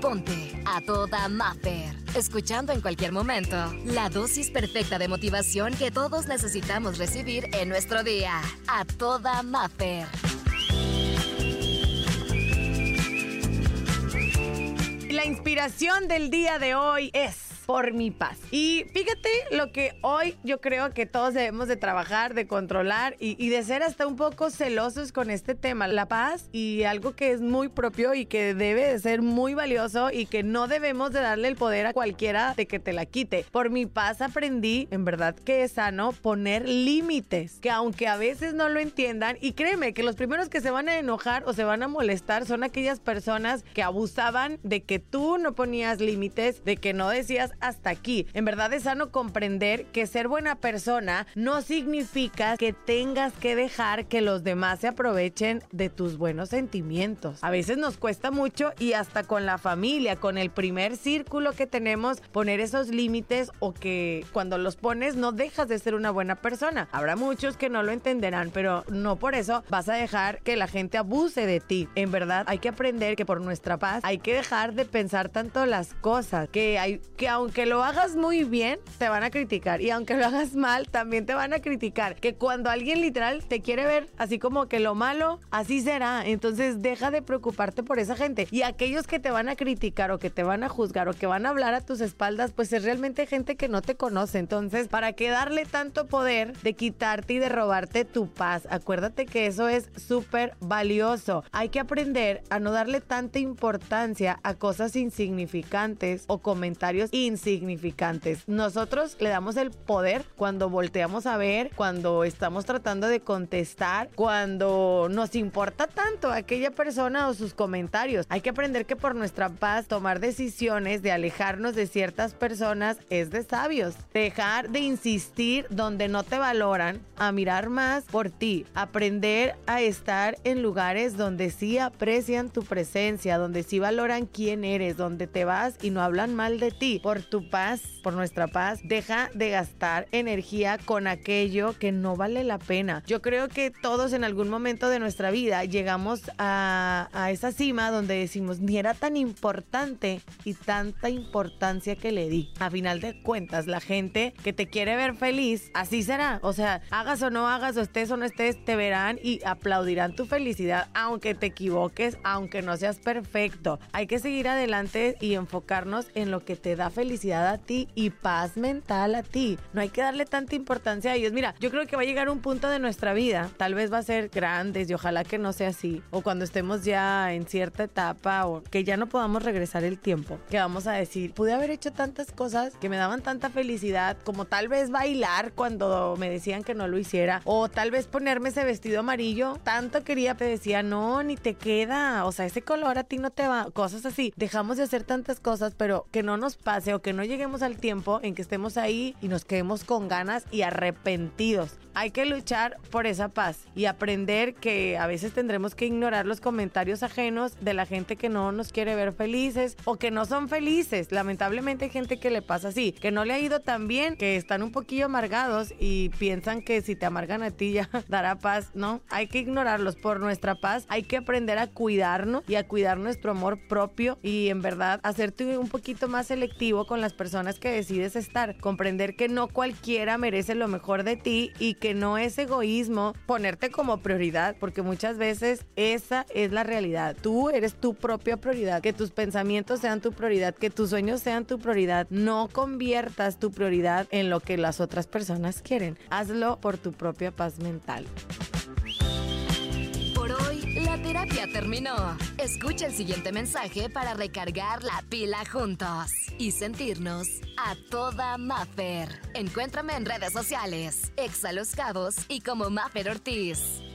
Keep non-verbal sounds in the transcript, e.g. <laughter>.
Ponte a toda Mapper. Escuchando en cualquier momento la dosis perfecta de motivación que todos necesitamos recibir en nuestro día. A toda Mapper. La inspiración del día de hoy es por mi paz. Y fíjate lo que hoy yo creo que todos debemos de trabajar, de controlar y, de ser hasta un poco celosos con este tema, la paz y algo que es muy propio y que debe de ser muy valioso y que no debemos de darle el poder a cualquiera de que te la quite. Por mi paz aprendí, en verdad que es sano, poner límites, que aunque a veces no lo entiendan, y créeme que los primeros que se van a enojar o se van a molestar son aquellas personas que abusaban de que tú no ponías límites, de que no decías hasta aquí. En verdad es sano comprender que ser buena persona no significa que tengas que dejar que los demás se aprovechen de tus buenos sentimientos. A veces nos cuesta mucho y hasta con la familia, con el primer círculo que tenemos, poner esos límites o que cuando los pones no dejas de ser una buena persona. Habrá muchos que no lo entenderán, pero no por eso vas a dejar que la gente abuse de ti. En verdad hay que aprender que por nuestra paz hay que dejar de pensar tanto las cosas, que hay que aunque aunque lo hagas muy bien, te van a criticar. Y aunque lo hagas mal, también te van a criticar. Que cuando alguien literal te quiere ver así como que lo malo, así será. Entonces deja de preocuparte por esa gente. Y aquellos que te van a criticar o que te van a juzgar o que van a hablar a tus espaldas, pues es realmente gente que no te conoce. Entonces, ¿para qué darle tanto poder de quitarte y de robarte tu paz? Acuérdate que eso es súper valioso. Hay que aprender a no darle tanta importancia a cosas insignificantes o comentarios insignificantes significantes. Nosotros le damos el poder cuando volteamos a ver, cuando estamos tratando de contestar, cuando nos importa tanto aquella persona o sus comentarios. Hay que aprender que por nuestra paz tomar decisiones de alejarnos de ciertas personas es de sabios. Dejar de insistir donde no te valoran, a mirar más por ti, aprender a estar en lugares donde sí aprecian tu presencia, donde sí valoran quién eres, donde te vas y no hablan mal de ti por tu paz, por nuestra paz, deja de gastar energía con aquello que no vale la pena. Yo creo que todos en algún momento de nuestra vida llegamos a, esa cima donde decimos, ni era tan importante y tanta importancia que le di. A final de cuentas, la gente que te quiere ver feliz, así será. O sea, hagas o no hagas, o estés o no estés, te verán y aplaudirán tu felicidad, aunque te equivoques, aunque no seas perfecto. Hay que seguir adelante y enfocarnos en lo que te da felicidad a ti y paz mental a ti. No hay que darle tanta importancia a ellos. Mira, yo creo que va a llegar un punto de nuestra vida, tal vez va a ser grandes y ojalá que no sea así, o cuando estemos ya en cierta etapa o que ya no podamos regresar el tiempo, que vamos a decir, pude haber hecho tantas cosas que me daban tanta felicidad, como tal vez bailar cuando me decían que no lo hiciera, o tal vez ponerme ese vestido amarillo, tanto quería, te decía, no, ni te queda, o sea, ese color a ti no te va, cosas así. Dejamos de hacer tantas cosas, pero que no nos pase que no lleguemos al tiempo en que estemos ahí y nos quedemos con ganas y arrepentidos. Hay que luchar por esa paz y aprender que a veces tendremos que ignorar los comentarios ajenos de la gente que no nos quiere ver felices o que no son felices. Lamentablemente hay gente que le pasa así, que no le ha ido tan bien, que están un poquillo amargados y piensan que si te amargan a ti ya <laughs> dará paz. No, hay que ignorarlos por nuestra paz. Hay que aprender a cuidarnos y a cuidar nuestro amor propio y en verdad hacerte un poquito más selectivo con las personas que decides estar. Comprender que no cualquiera merece lo mejor de ti y que no es egoísmo ponerte como prioridad, porque muchas veces esa es la realidad. Tú eres tu propia prioridad, que tus pensamientos sean tu prioridad, que tus sueños sean tu prioridad. No conviertas tu prioridad en lo que las otras personas quieren. Hazlo por tu propia paz mental. Por hoy, la terapia terminó. Escucha el siguiente mensaje para recargar la pila juntos y sentirnos a toda Maffer. Encuéntrame en redes sociales, Exa Los Cabos y como Maffer Ortiz.